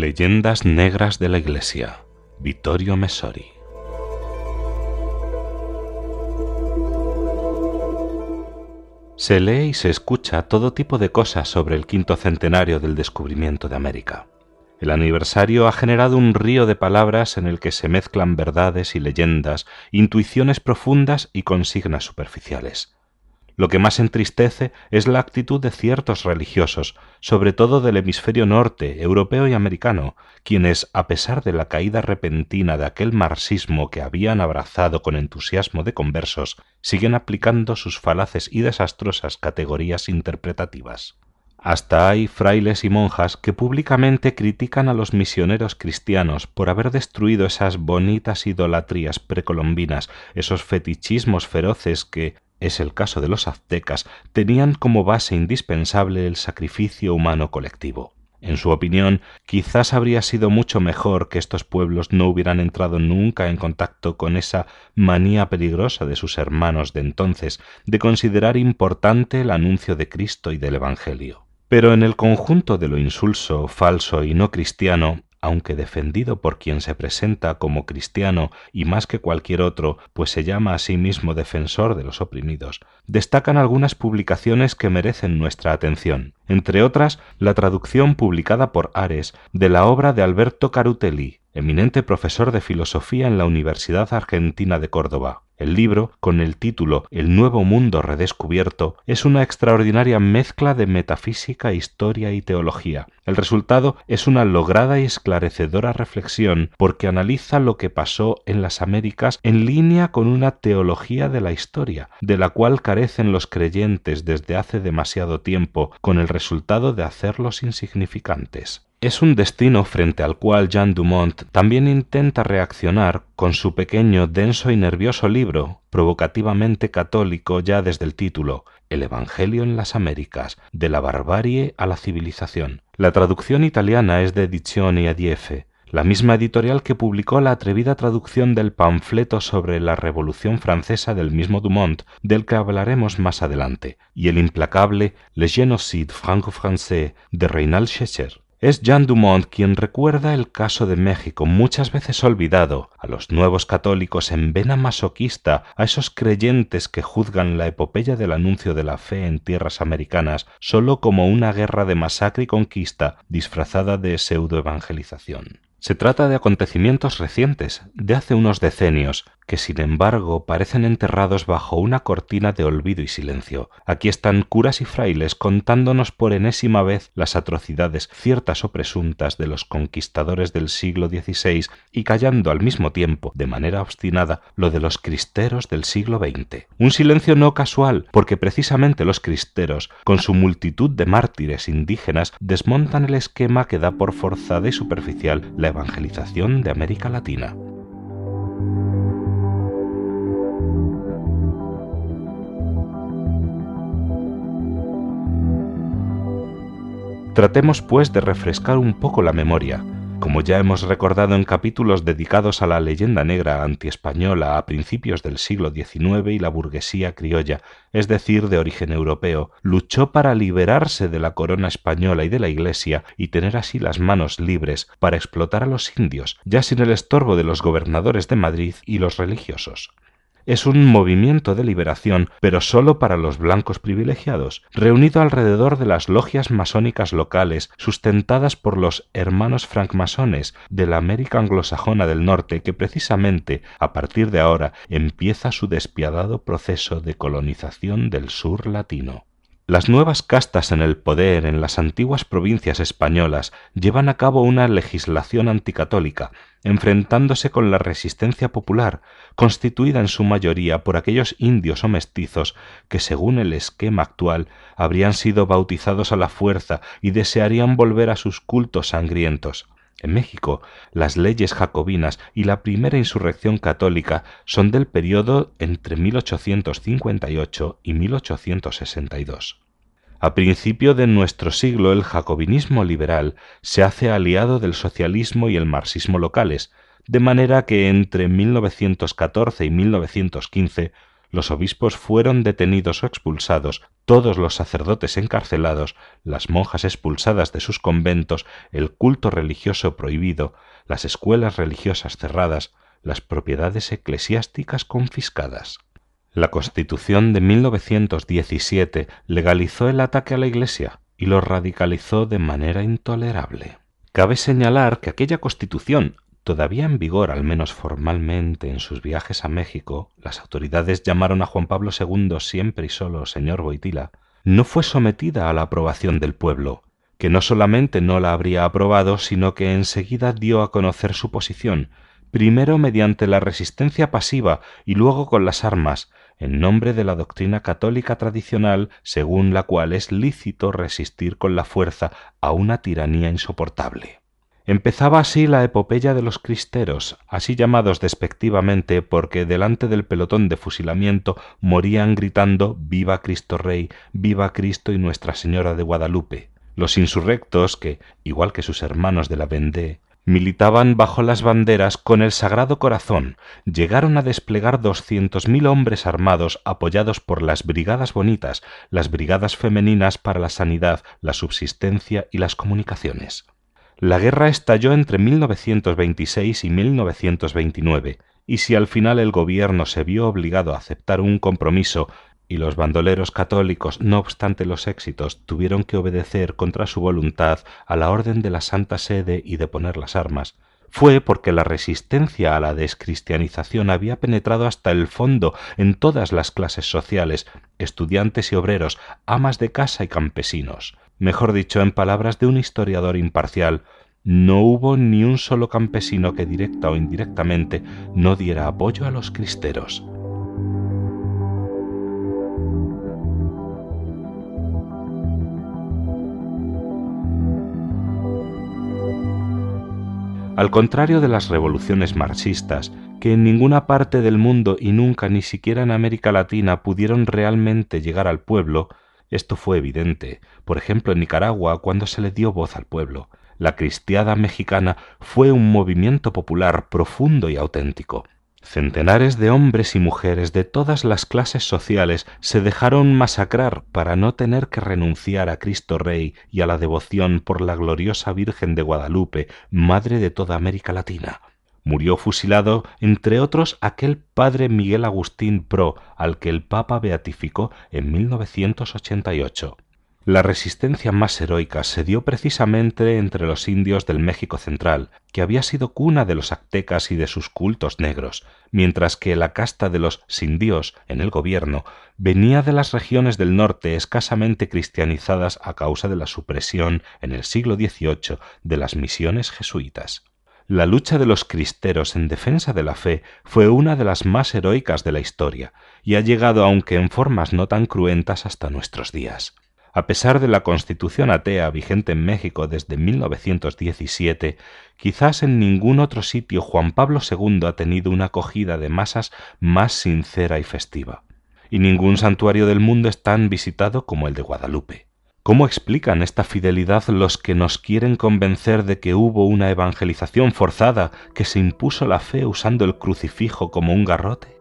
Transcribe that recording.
Leyendas Negras de la Iglesia, Vittorio Messori. Se lee y se escucha todo tipo de cosas sobre el quinto centenario del descubrimiento de América. El aniversario ha generado un río de palabras en el que se mezclan verdades y leyendas, intuiciones profundas y consignas superficiales. Lo que más entristece es la actitud de ciertos religiosos, sobre todo del hemisferio norte, europeo y americano, quienes, a pesar de la caída repentina de aquel marxismo que habían abrazado con entusiasmo de conversos, siguen aplicando sus falaces y desastrosas categorías interpretativas. Hasta hay frailes y monjas que públicamente critican a los misioneros cristianos por haber destruido esas bonitas idolatrías precolombinas, esos fetichismos feroces que, es el caso de los aztecas, tenían como base indispensable el sacrificio humano colectivo. En su opinión, quizás habría sido mucho mejor que estos pueblos no hubieran entrado nunca en contacto con esa manía peligrosa de sus hermanos de entonces de considerar importante el anuncio de Cristo y del Evangelio. Pero en el conjunto de lo insulso, falso y no cristiano aunque defendido por quien se presenta como cristiano y más que cualquier otro, pues se llama a sí mismo defensor de los oprimidos, destacan algunas publicaciones que merecen nuestra atención, entre otras la traducción publicada por Ares de la obra de Alberto Carutelli, eminente profesor de filosofía en la Universidad Argentina de Córdoba. El libro, con el título El Nuevo Mundo Redescubierto, es una extraordinaria mezcla de metafísica, historia y teología. El resultado es una lograda y esclarecedora reflexión porque analiza lo que pasó en las Américas en línea con una teología de la historia, de la cual carecen los creyentes desde hace demasiado tiempo, con el resultado de hacerlos insignificantes. Es un destino frente al cual Jean Dumont también intenta reaccionar con su pequeño, denso y nervioso libro, provocativamente católico ya desde el título, El Evangelio en las Américas, de la barbarie a la civilización. La traducción italiana es de Edizioni Adiefe, la misma editorial que publicó la atrevida traducción del panfleto sobre la Revolución Francesa del mismo Dumont, del que hablaremos más adelante, y el implacable Le Génocide franco-français de Reynald Schecher. Es Jean Dumont quien recuerda el caso de México muchas veces olvidado, a los nuevos católicos en vena masoquista, a esos creyentes que juzgan la epopeya del anuncio de la fe en tierras americanas sólo como una guerra de masacre y conquista disfrazada de pseudoevangelización. Se trata de acontecimientos recientes, de hace unos decenios, que sin embargo parecen enterrados bajo una cortina de olvido y silencio. Aquí están curas y frailes contándonos por enésima vez las atrocidades ciertas o presuntas de los conquistadores del siglo XVI y callando al mismo tiempo, de manera obstinada, lo de los cristeros del siglo XX. Un silencio no casual, porque precisamente los cristeros, con su multitud de mártires indígenas, desmontan el esquema que da por forzada y superficial la evangelización de América Latina. Tratemos, pues, de refrescar un poco la memoria. Como ya hemos recordado en capítulos dedicados a la leyenda negra antiespañola a principios del siglo XIX y la burguesía criolla, es decir, de origen europeo, luchó para liberarse de la corona española y de la Iglesia y tener así las manos libres para explotar a los indios, ya sin el estorbo de los gobernadores de Madrid y los religiosos es un movimiento de liberación, pero sólo para los blancos privilegiados, reunido alrededor de las logias masónicas locales sustentadas por los hermanos francmasones de la América anglosajona del norte que precisamente a partir de ahora empieza su despiadado proceso de colonización del sur latino. Las nuevas castas en el poder en las antiguas provincias españolas llevan a cabo una legislación anticatólica, enfrentándose con la resistencia popular, constituida en su mayoría por aquellos indios o mestizos que, según el esquema actual, habrían sido bautizados a la fuerza y desearían volver a sus cultos sangrientos. En México, las leyes jacobinas y la primera insurrección católica son del periodo entre 1858 y 1862. A principio de nuestro siglo el jacobinismo liberal se hace aliado del socialismo y el marxismo locales, de manera que entre 1914 y 1915 los obispos fueron detenidos o expulsados, todos los sacerdotes encarcelados, las monjas expulsadas de sus conventos, el culto religioso prohibido, las escuelas religiosas cerradas, las propiedades eclesiásticas confiscadas. La Constitución de 1917 legalizó el ataque a la Iglesia y lo radicalizó de manera intolerable. Cabe señalar que aquella Constitución, Todavía en vigor, al menos formalmente, en sus viajes a México, las autoridades llamaron a Juan Pablo II siempre y solo señor Boitila, no fue sometida a la aprobación del pueblo, que no solamente no la habría aprobado, sino que enseguida dio a conocer su posición, primero mediante la resistencia pasiva y luego con las armas, en nombre de la doctrina católica tradicional según la cual es lícito resistir con la fuerza a una tiranía insoportable. Empezaba así la epopeya de los cristeros, así llamados despectivamente porque delante del pelotón de fusilamiento morían gritando Viva Cristo Rey, viva Cristo y Nuestra Señora de Guadalupe. Los insurrectos, que, igual que sus hermanos de la Vendée, militaban bajo las banderas con el Sagrado Corazón, llegaron a desplegar doscientos mil hombres armados apoyados por las brigadas bonitas, las brigadas femeninas para la sanidad, la subsistencia y las comunicaciones. La guerra estalló entre 1926 y 1929, y si al final el gobierno se vio obligado a aceptar un compromiso y los bandoleros católicos, no obstante los éxitos, tuvieron que obedecer contra su voluntad a la orden de la Santa Sede y de poner las armas, fue porque la resistencia a la descristianización había penetrado hasta el fondo en todas las clases sociales, estudiantes y obreros, amas de casa y campesinos. Mejor dicho, en palabras de un historiador imparcial, no hubo ni un solo campesino que directa o indirectamente no diera apoyo a los cristeros. Al contrario de las revoluciones marxistas, que en ninguna parte del mundo y nunca ni siquiera en América Latina pudieron realmente llegar al pueblo, esto fue evidente, por ejemplo, en Nicaragua, cuando se le dio voz al pueblo. La cristiada mexicana fue un movimiento popular profundo y auténtico. Centenares de hombres y mujeres de todas las clases sociales se dejaron masacrar para no tener que renunciar a Cristo Rey y a la devoción por la gloriosa Virgen de Guadalupe, Madre de toda América Latina. Murió fusilado, entre otros, aquel padre Miguel Agustín Pro, al que el Papa beatificó en 1988. La resistencia más heroica se dio precisamente entre los indios del México central, que había sido cuna de los aztecas y de sus cultos negros, mientras que la casta de los sin Dios en el gobierno venía de las regiones del norte escasamente cristianizadas a causa de la supresión en el siglo XVIII de las misiones jesuitas. La lucha de los cristeros en defensa de la fe fue una de las más heroicas de la historia, y ha llegado aunque en formas no tan cruentas hasta nuestros días. A pesar de la constitución atea vigente en México desde 1917, quizás en ningún otro sitio Juan Pablo II ha tenido una acogida de masas más sincera y festiva. Y ningún santuario del mundo es tan visitado como el de Guadalupe. ¿Cómo explican esta fidelidad los que nos quieren convencer de que hubo una evangelización forzada que se impuso la fe usando el crucifijo como un garrote?